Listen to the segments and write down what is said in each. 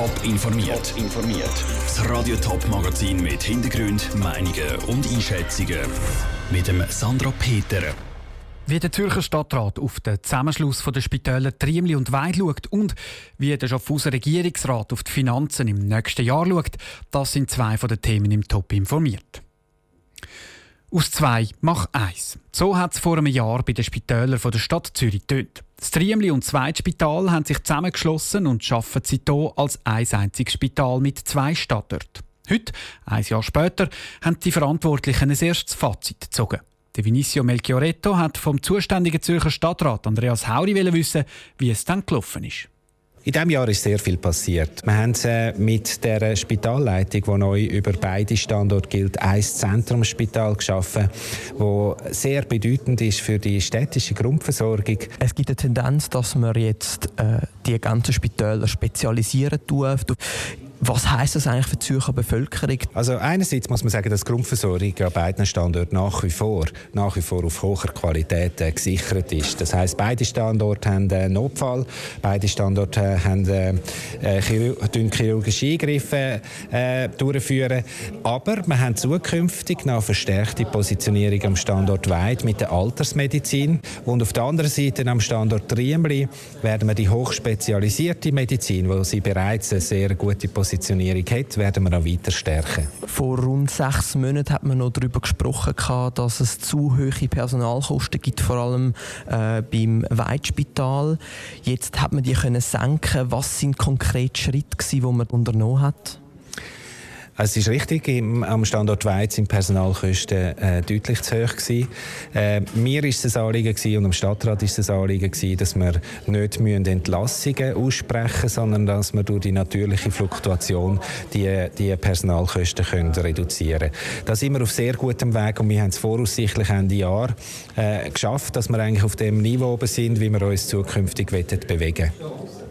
Top informiert. informiert. Das Radio Top Magazin mit Hintergrund, Meinungen und Einschätzungen mit dem Sandra Peter. Wie der Zürcher Stadtrat auf den Zusammenschluss der Spitäler Triemli und Weid schaut und wie der Schaffhauser Regierungsrat auf die Finanzen im nächsten Jahr schaut, das sind zwei von den Themen im Top informiert. Aus zwei mach eins. So hat es vor einem Jahr bei den Spitälern der Stadt Zürich getönt. Das Triemli und das Zweitspital haben sich zusammengeschlossen und arbeiten seitdem als ein einziges Spital mit zwei Standorten. Heute, ein Jahr später, haben die Verantwortlichen ein erstes Fazit gezogen. Der Vinicio Melchioretto hat vom zuständigen Zürcher Stadtrat Andreas Hauri wissen, wie es dann gelaufen ist. In diesem Jahr ist sehr viel passiert. Wir haben äh, mit der Spitalleitung, die neu über beide Standorte gilt, ein Zentrumsspital geschaffen, das sehr bedeutend ist für die städtische Grundversorgung. Es gibt eine Tendenz, dass man jetzt äh, die ganzen Spitäler spezialisieren tut. Was heißt das eigentlich für die Zürcher Bevölkerung? Also einerseits muss man sagen, dass die Grundversorgung an beiden Standorten nach wie vor, nach wie vor auf hoher Qualität äh, gesichert ist. Das heißt, beide Standorte haben einen Notfall, beide Standorte äh, haben äh, äh Chirurg chirurgische Eingriffe äh, durchführen. Aber wir haben zukünftig noch verstärkte Positionierung am Standort Weid mit der Altersmedizin und auf der anderen Seite am Standort Triemli werden wir die hochspezialisierte Medizin, wo sie bereits eine sehr gute Position Positionierung hat, werden wir auch weiter stärken. Vor rund sechs Monaten hat man noch darüber gesprochen, dass es zu hohe Personalkosten gibt, vor allem äh, beim Weitspital. Jetzt hat man die können senken. Was sind konkrete Schritte, die man unternommen hat? Also es ist richtig, im, am Standort Weiz sind Personalkosten äh, deutlich zu hoch gewesen. Äh, mir ist es ein Anliegen gewesen, und dem Stadtrat ist es ein Anliegen gewesen, dass wir nicht müssen Entlassungen aussprechen, sondern dass wir durch die natürliche Fluktuation die, die Personalkosten können reduzieren. Da sind wir auf sehr gutem Weg und wir haben es voraussichtlich Ende Jahr äh, geschafft, dass wir eigentlich auf dem Niveau oben sind, wie wir uns zukünftig bewegen wollen.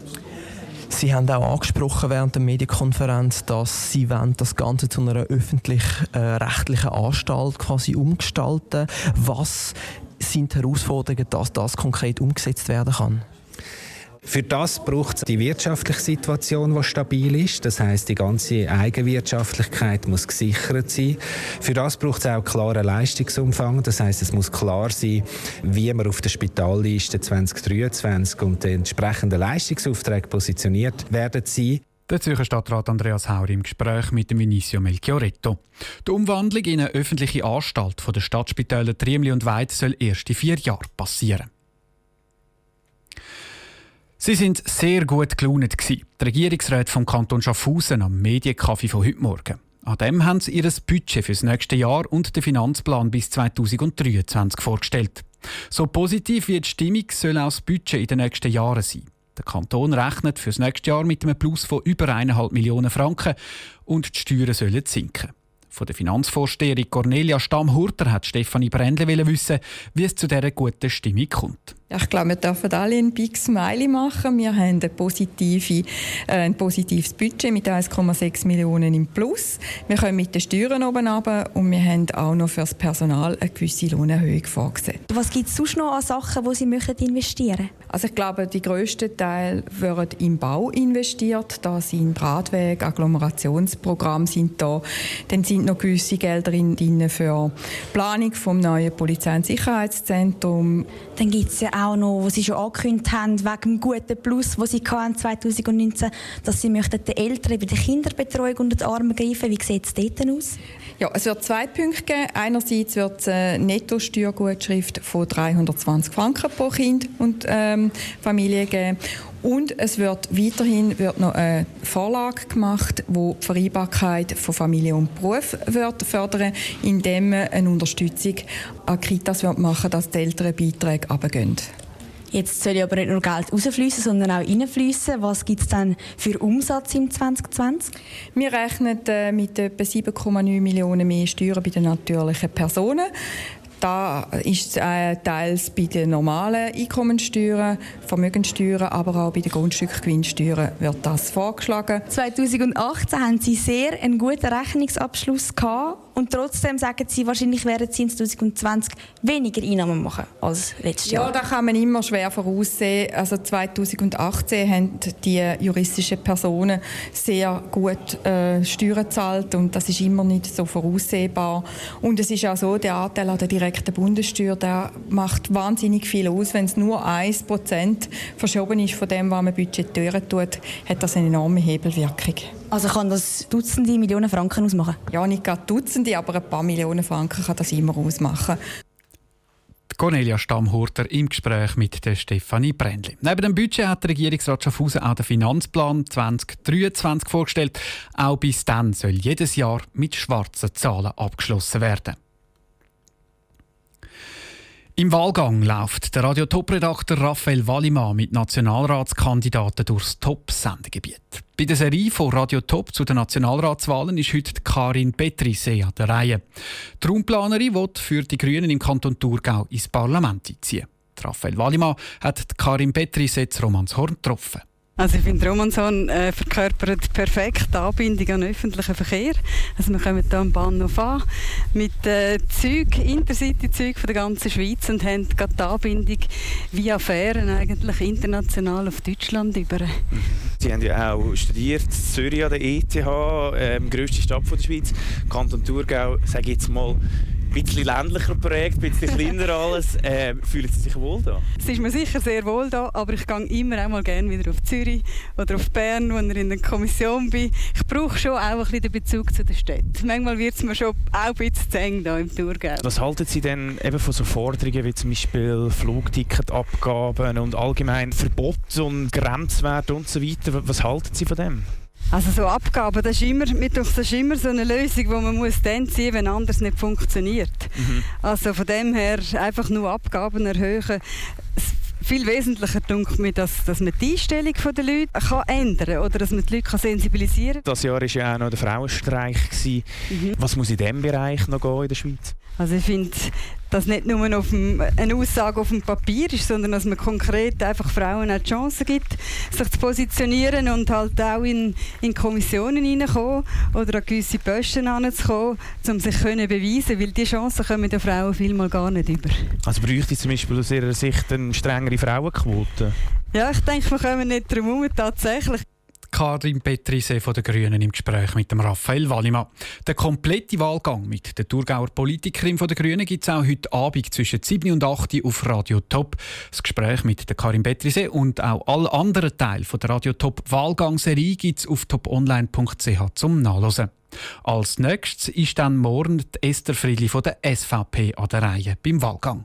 Sie haben auch angesprochen während der Medienkonferenz, dass Sie wollen das Ganze zu einer öffentlich-rechtlichen äh, Anstalt quasi umgestalten. Was sind die Herausforderungen, dass das konkret umgesetzt werden kann? Für das braucht es die wirtschaftliche Situation, die stabil ist. Das heißt, die ganze Eigenwirtschaftlichkeit muss gesichert sein. Für das braucht es auch klaren Leistungsumfang. Das heißt, es muss klar sein, wie man auf der Spitalliste 2023 und den entsprechenden Leistungsaufträgen positioniert werden sein. Der Zürcher Stadtrat Andreas Hauer im Gespräch mit dem Vinicio Melchioretto. Die Umwandlung in eine öffentliche Anstalt von der Stadtspitäler Triemli und Weid soll erst in vier Jahren passieren. Sie sind sehr gut gelaunt. Die Regierungsräte vom Kanton Schaffhausen am Mediencafé von heute Morgen. An dem haben sie ihr Budget für das nächste Jahr und den Finanzplan bis 2023 vorgestellt. So positiv wie die Stimmung soll auch das Budget in den nächsten Jahren sein. Der Kanton rechnet für das nächste Jahr mit einem Plus von über 1,5 Millionen Franken und die Steuern sollen sinken. Von der Finanzvorsteherin Cornelia Stammhurter hat Stefanie Brändle wissen, wie es zu dieser guten Stimmung kommt. Ich glaube, wir dürfen alle ein Big Smiley machen. Wir haben eine positive, äh, ein positives Budget mit 1,6 Millionen im Plus. Wir können mit den Steuern oben runter und wir haben auch noch für das Personal eine gewisse Lohnerhöhung vorgesehen. Was gibt es sonst noch an Sachen, wo Sie möchten investieren Also ich glaube, die grössten Teil wird im Bau investiert. Da sind Radwege, Agglomerationsprogramme sind da. Dann sind noch gewisse Gelder drin für die Planung vom neuen Polizei- und Sicherheitszentrum. Dann gibt ja auch noch, was Sie schon angekündigt haben, wegen dem guten Plus, das Sie 2019 dass Sie möchten den Eltern bei der Kinderbetreuung unter die Arme greifen. Wie sieht es dort aus? Ja, es wird zwei Punkte geben. Einerseits wird es eine Netto-Steuergutschrift von 320 Franken pro Kind und ähm, Familie geben. Und es wird weiterhin wird noch eine Vorlage gemacht, wo die Vereinbarkeit von Familie und Beruf wird fördern, indem man eine Unterstützung an Kitas wird machen, dass die Elternbeiträge runtergehen. Jetzt soll aber nicht nur Geld rausfließen, sondern auch reinfließen. Was gibt es dann für Umsatz im 2020? Wir rechnen äh, mit etwa 7,9 Millionen mehr Steuern bei den natürlichen Personen. Da ist äh, teils bei den normalen Einkommensteuern, Vermögenssteuern, aber auch bei den Grundstückgewinnsteuern wird das vorgeschlagen. 2018 haben Sie sehr einen guten Rechnungsabschluss gehabt Und trotzdem sagen sie, wahrscheinlich werden sie in 2020 weniger Einnahmen machen als letztes Jahr. Ja, da kann man immer schwer voraussehen. Also 2018 haben die juristischen Personen sehr gut äh, Steuern gezahlt und das ist immer nicht so voraussehbar. Und es ist auch so, der Anteil an der direkten Bundessteuer, der macht wahnsinnig viel aus. Wenn es nur 1% verschoben ist von dem, was man budgetieren tut, hat das eine enorme Hebelwirkung. Also kann das Dutzende Millionen Franken ausmachen? Ja, nicht gerade Dutzende, aber ein paar Millionen Franken kann das immer ausmachen. Cornelia Stammhurter im Gespräch mit der Stefanie Brändli. Neben dem Budget hat der Regierungsrat Schaffhausen auch den Finanzplan 2023 vorgestellt. Auch bis dann soll jedes Jahr mit schwarzen Zahlen abgeschlossen werden. Im Wahlgang läuft der Radio-Top-Redakteur Raphael Wallimann mit Nationalratskandidaten durchs Top-Sendegebiet. Bei der Serie von Radio Top zu den Nationalratswahlen ist heute Karin Petrisee an der Reihe. Die Raumplanerin will für die Grünen im Kanton Thurgau ins Parlament einziehen. Raphael Wallimann hat Karin Petrisee zu Romanshorn getroffen. Also ich finde, Romanshorn äh, verkörpert perfekt die Anbindung an öffentlichen Verkehr. Also wir kommen hier am Bahnhof an mit äh, Züg, Intercity-Zügen von der ganzen Schweiz und haben gerade die Anbindung via Fähren eigentlich international auf Deutschland über. Sie haben ja auch studiert in Zürich an der ETH, ähm, grösste Stadt der Schweiz, Kanton Thurgau, sage ich jetzt mal, ein bisschen ländlicher Projekt, ein bisschen kleiner alles. Äh, fühlen Sie sich wohl da? Es ist mir sicher sehr wohl da, aber ich gehe immer auch mal gerne wieder auf Zürich oder auf Bern, wenn ich in der Kommission bin. Ich brauche schon auch ein bisschen den Bezug zu der Stadt. Manchmal wird es mir schon auch ein bisschen zu eng hier im Thurgau. Was halten Sie denn eben von so Forderungen wie zum Beispiel Flugticketabgaben und allgemein Verbot und Grenzwerte und so weiter? Was halten Sie von dem? Also so Abgaben, das ist immer, das ist immer so eine Lösung, die man muss dann ziehen muss, wenn anders nicht funktioniert. Mhm. Also von dem her einfach nur Abgaben erhöhen. Viel wesentlicher denke mir, dass, dass man die Einstellung der Leute kann ändern kann oder dass man die Leute sensibilisieren kann. Das Jahr war ja auch noch der Frauenstreik. Mhm. Was muss in diesem Bereich noch gehen in der Schweiz? Also ich finde, dass nicht nur auf dem, eine Aussage auf dem Papier ist, sondern dass man konkret einfach Frauen auch die Chance gibt, sich zu positionieren und halt auch in, in Kommissionen hineinkommen oder an gewisse Posten hineinzukommen, um sich zu beweisen, weil diese Chancen kommen den Frauen vielmal gar nicht über. Also bräuchte es zum Beispiel aus Ihrer Sicht eine strengere Frauenquote? Ja, ich denke, wir kommen nicht drum herum, tatsächlich. Karin Petrise von den Grünen im Gespräch mit dem Raphael Wallimann. Der komplette Wahlgang mit der Thurgauer Politikerin von den Grünen gibt es auch heute Abend zwischen 7 und 8 auf Radio Top. Das Gespräch mit der Karin Petrise und auch alle anderen Teile von der Radio Top Wahlgangserie gibt es auf toponline.ch zum Nachlesen. Als nächstes ist dann morgen Esther Friedli von der SVP an der Reihe beim Wahlgang.